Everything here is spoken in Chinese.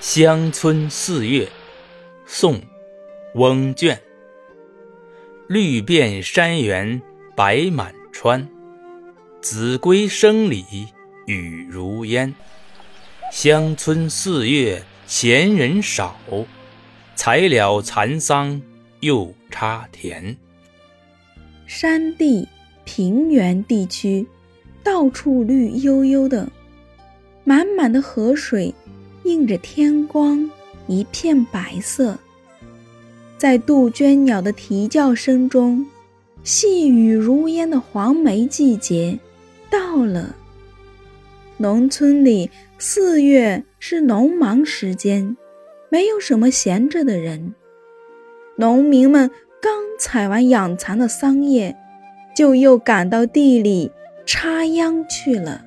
乡村四月，宋·翁卷。绿遍山原白满川，子规声里雨如烟。乡村四月闲人少，才了蚕桑又插田。山地平原地区，到处绿油油的，满满的河水。映着天光，一片白色。在杜鹃鸟的啼叫声中，细雨如烟的黄梅季节到了。农村里四月是农忙时间，没有什么闲着的人。农民们刚采完养蚕的桑叶，就又赶到地里插秧去了。